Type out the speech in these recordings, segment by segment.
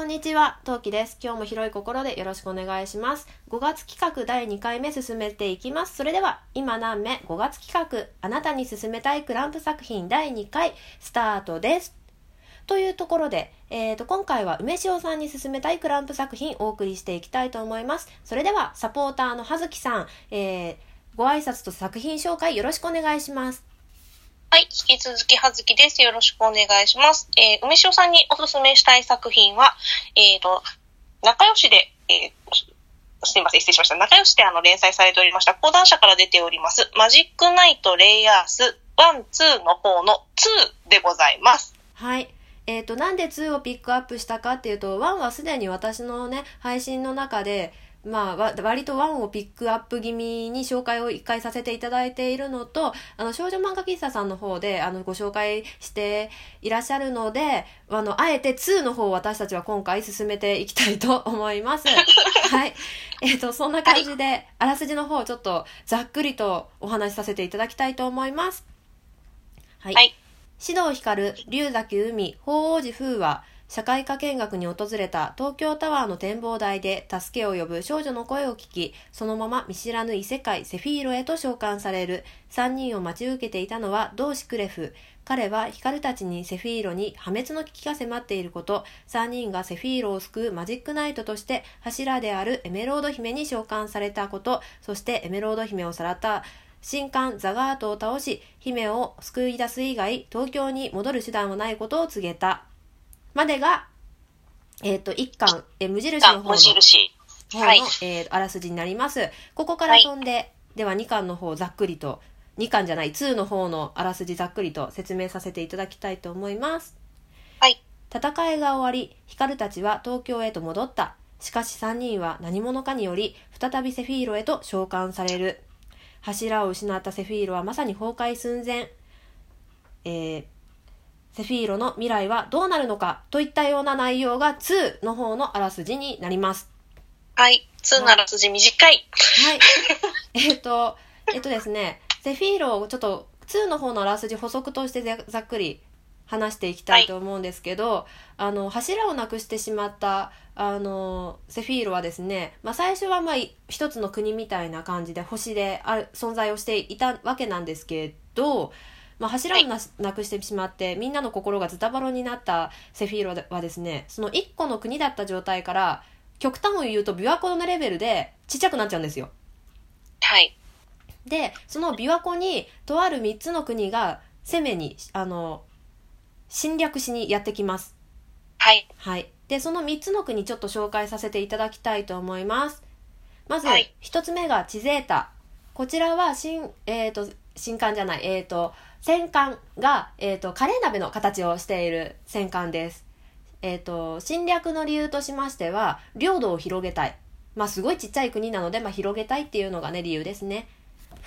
こんにちは、トウキです。今日も広い心でよろしくお願いします。5月企画第2回目進めていきます。それでは、今何目 ?5 月企画、あなたに進めたいクランプ作品第2回、スタートです。というところで、えー、と今回は梅塩さんに進めたいクランプ作品お送りしていきたいと思います。それでは、サポーターの葉月さん、えー、ご挨拶と作品紹介よろしくお願いします。はい、引き続き、はずきです。よろしくお願いします。えー、梅塩さんにおすすめしたい作品は、えーと、仲良しで、えー、すみません、失礼しました。仲良しであの連載されておりました、講談社から出ております、マジックナイトレイヤース1、2の方の2でございます。はい。えっ、と、なんで2をピックアップしたかっていうと、1はすでに私のね、配信の中で、まあ、わ割と1をピックアップ気味に紹介を一回させていただいているのと、あの、少女漫画喫茶さんの方で、あの、ご紹介していらっしゃるので、あの、あえて2の方を私たちは今回進めていきたいと思います。はい。えっ、と、そんな感じで、あらすじの方をちょっとざっくりとお話しさせていただきたいと思います。はい。はい指導光、龍崎海、法王寺風は、社会科見学に訪れた東京タワーの展望台で助けを呼ぶ少女の声を聞き、そのまま見知らぬ異世界セフィーロへと召喚される。三人を待ち受けていたのは同志クレフ。彼は光たちにセフィーロに破滅の危機が迫っていること、三人がセフィーロを救うマジックナイトとして柱であるエメロード姫に召喚されたこと、そしてエメロード姫をさらった新刊ザガートを倒し、姫を救い出す以外、東京に戻る手段はないことを告げた。までが、えっ、と、一巻、え無印の方の。方の、はいえーあらすじになります。ここから飛んで、では2巻の方ざっくりと、2巻じゃない、2の方のあらすじざっくりと説明させていただきたいと思います。はい。戦いが終わり、光たちは東京へと戻った。しかし3人は何者かにより、再びセフィーロへと召喚される。柱を失ったセフィーロはまさに崩壊寸前。えーセフィーロの未来はどうなるのかといったような内容が2の方のあらすじになります。はい。2ならすじ短い。はい。えっと、えっとですね、セフィーロをちょっと2の方のあらすじ補足としてざざっくり話していきたいと思うんですけど、あの、柱をなくしてしまった、あの、セフィーロはですね、まあ最初はまあい一つの国みたいな感じで星である存在をしていたわけなんですけど、まあ、柱をなしなくしてしまってみんなの心がズタバロになったセフィーロはですねその1個の国だった状態から極端を言うと琵琶湖のレベルでちっちゃくなっちゃうんですよ。はい。でその琵琶湖にとある3つの国が攻めにあの侵略しにやってきます。はい。はい。でその3つの国ちょっと紹介させていただきたいと思います。まずはい。1つ目がチゼータ。こちらは新えっ、と新刊じゃない。えっ、と戦艦が、えー、とカレー鍋の形をしている戦艦です。えっ、と侵略の理由としましては領土を広げたい。まあすごいちっちゃい国なので、まあ、広げたいっていうのがね理由ですね。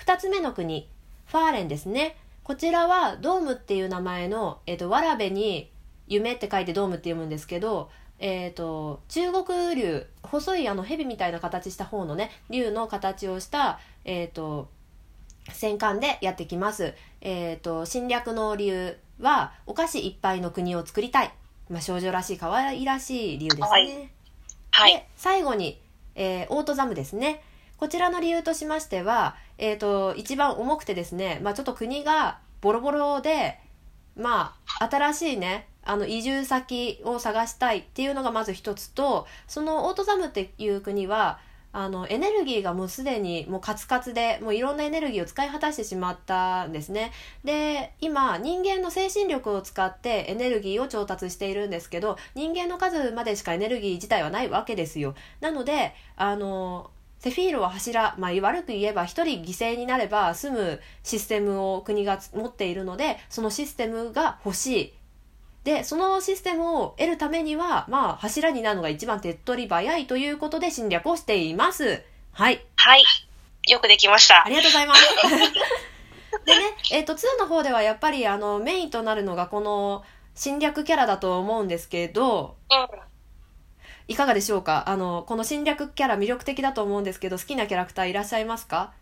2つ目の国ファーレンですね。こちらはドームっていう名前の、えー、とわらべに夢って書いてドームって読むんですけどえー、と中国竜細いあの蛇みたいな形した方のね竜の形をした、えー、と戦艦でやってきます、えー、と侵略の理由はお菓子いっぱいの国を作りたい、まあ、少女らしい可愛らしい理由ですね、はい。はい。で最後に、えーオートザムですね。こちらの理由としましては、えー、と一番重くてですね、まあ、ちょっと国がボロボロでまあ新しいねあの移住先を探したいっていうのがまず一つとそのオートザムっていう国はあのエネルギーがもうすでにもうカツカツでもういろんなエネルギーを使い果たしてしまったんですね。で今人間の精神力を使ってエネルギーを調達しているんですけど人間の数までしかエネルギー自体はないわけですよ。なのであのセフィーロは柱、まあ、悪く言えば一人犠牲になれば済むシステムを国が持っているのでそのシステムが欲しい。でそのシステムを得るためにはまあ柱になるのが一番手っ取り早いということで侵略をしていますはいはい。よくできましたあ。りがとうございます。でね、えっ、と、2の方ではやっぱりあの、メインとなるのがこの侵略キャラだと思うんですけど、うん。いかがでしょうか？あの、この侵略キャラ魅力的だと思うんですけど、好きなキャラクターいらっしゃいますか？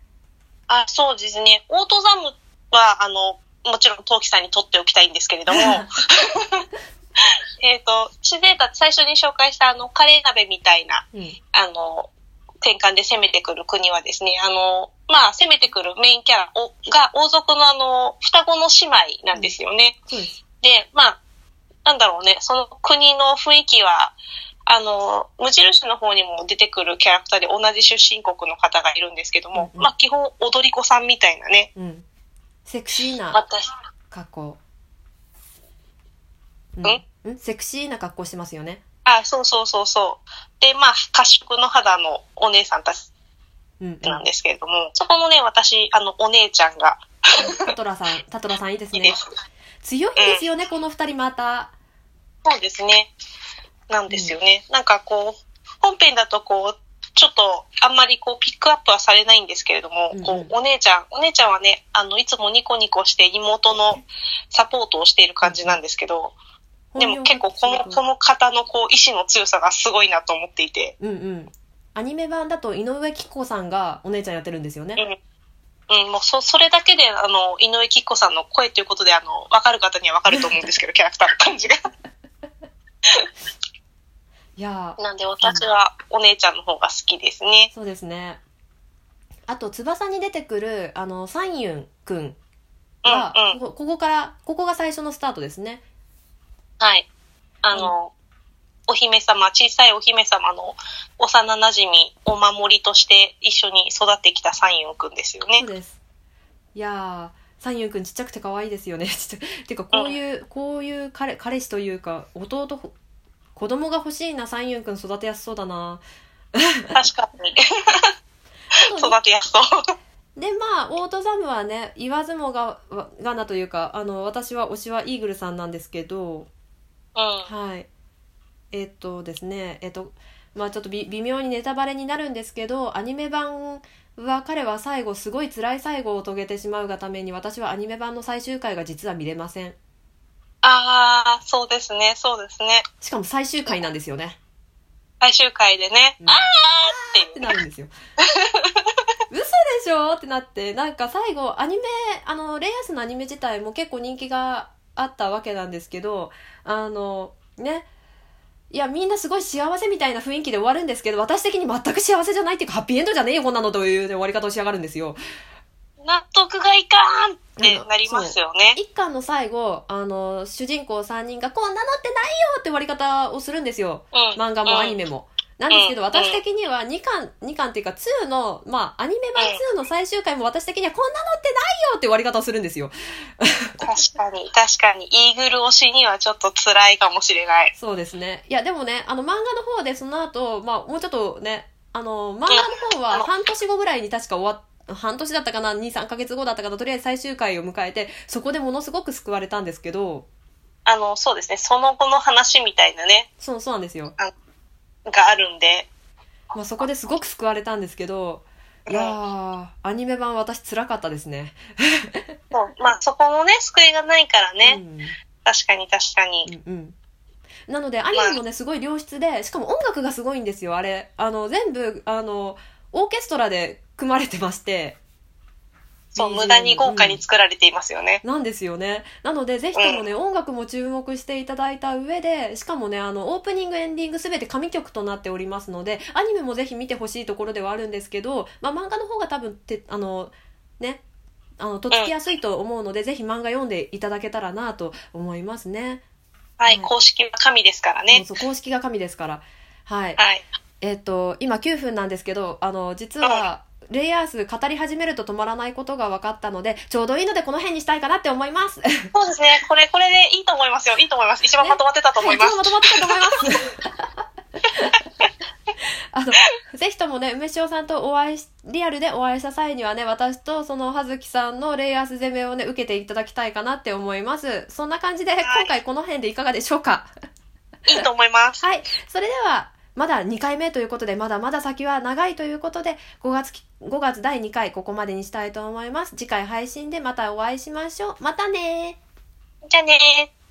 あ、そうですね。オートザムは、あの、もちろん、トウキさんに取っておきたいんですけれども、えっと、自然た最初に紹介したあの、カレー鍋みたいな、うん。あの、転換で攻めてくる国はですね、あの、まあ、攻めてくるメインキャラおが王族のあの、双子の姉妹なんですよね。そうです。で、まあ、なんだろうね、その国の雰囲気は、あの、無印の方にも出てくるキャラクターで同じ出身国の方がいるんですけども、うんうん。まあ、基本踊り子さんみたいなね、うんセクシーな私、格好。ん。うん？セクシーな格好してますよね。あ、そうそうそうそう。で、まあ、褐色の肌のお姉さんたちうんうん。なんですけれども、そこのね、私、あの、お姉ちゃんがタトラさん タトラさんいいですね。いいです。強いですよねこの二人また。そうですね。なんですよね。なんかこう、本編だとこう、ちょっとあんまりこうピックアップはされないんですけれども、うんうん。こう、お姉ちゃん、お姉ちゃんはね、あの、いつもニコニコして妹のサポートをしている感じなんですけど、でも結構この、この方のこう、意志の強さがすごいなと思っていて、うんうん。アニメ版だと井上貴子さんがお姉ちゃんやってるんですよね。うん、もうそ、それだけで、あの、井上貴子さんの声ということで、あの、わかる方にはわかると思うんですけど、キャラクターの感じが。いやーなんで私はお姉ちゃんの方が好きですね。そうですね。あと翼に出てくるあのサンユンくんは、うんうん。こここからここが最初のスタートですね。はい。あの、お姫様、小さいお姫様の幼馴染み、お守りとして一緒に育ってきたサンユンくんですよね。そう。です。いやーサンユンくんちっちゃくて可愛いですよね。ち っちゃてかこういう、こういう彼彼氏というか弟ほ子供が欲しいなサンユンくん育てやすそうだな確かに。育てやすそう。でまあオートザムはね言わずもががなというかあの私は推しはイーグルさんなんですけどうん。はいえっとですねえっとまあちょっとび微妙にネタバレになるんですけどアニメ版は彼は最後すごい辛い最後を遂げてしまうがために私はアニメ版の最終回が実は見れませんあー、そうですね、そうですね。しかも最終回なんですよね。最終回でね、うん。あーって。ってなるんですよ。嘘でしょってなってなんか最後アニメあのレイアスのアニメ自体も結構人気があったわけなんですけどあのね。いやみんなすごい幸せみたいな雰囲気で終わるんですけど私的に全く幸せじゃないっていうかハッピーエンドじゃねえよこんなのという終わり方をしやがるんですよ納得がいかんってなりますよね。一巻の最後あの主人公3人が「こんなのってないよ!」って終わり方をするんですようん。漫画もアニメも。なんですけど、うん私的には2巻、2巻っていうか2の、まあ、アニメ版2の最終回も私的にはこんなのってないよって終わり方をするんですよ。確かに、確かに、イーグル推しにはちょっと辛いかもしれない。そうですね。いや、でもね、あの、漫画の方でその後、まあ、もうちょっとね、あの、漫画の方は半年後ぐらいに確か終わっ半年だったかな ?2、3ヶ月後だったかなとりあえず最終回を迎えて、そこでものすごく救われたんですけど、あの、そうですね、その後の話みたいなね、そう、そうなんですよ。があるんで、まあ、そこですごく救われたんですけど、いやー、アニメ版私辛かったですね。そう。まあそこのね、救いがないからね、うん。確かに確かに。うんうん。なのでアニメもねすごい良質でしかも音楽がすごいんですよあれ。あの全部あのオーケストラで組まれてましてそう、無駄に豪華に作られていますよね。なんですよねなのでぜひともね、音楽も注目していただいた上でしかもねあのオープニングエンディング全て神曲となっておりますのでアニメもぜひ見てほしいところではあるんですけど、まあ、漫画の方が多分てあのねあのとっつきやすいと思うので、ぜひ漫画読んでいただけたらなと思いますね。はい、はい公式は神ですからね。そうそう公式が神ですから。はい。はい。えっ、と、今9分なんですけど、あの、実は、レイアース語り始めると止まらないことが分かったので、ちょうどいいのでこの辺にしたいかなって思います。そうですね、これ、これでいいと思いますよ。いいと思います。一番まとまってたと思います。はい、一番まとまってたと思います。あの、ぜひともね、梅塩さんとお会いし、リアルでお会いした際にはね、私とその葉月さんのレイアース攻めをね、受けていただきたいかなって思います。そんな感じで、い今回この辺でいかがでしょうか？いいと思います。はい。それでは、まだ2回目ということで、まだまだ先は長いということで、5月、5月第2回、ここまでにしたいと思います。次回配信でまたお会いしましょう。またねー。じゃあねー。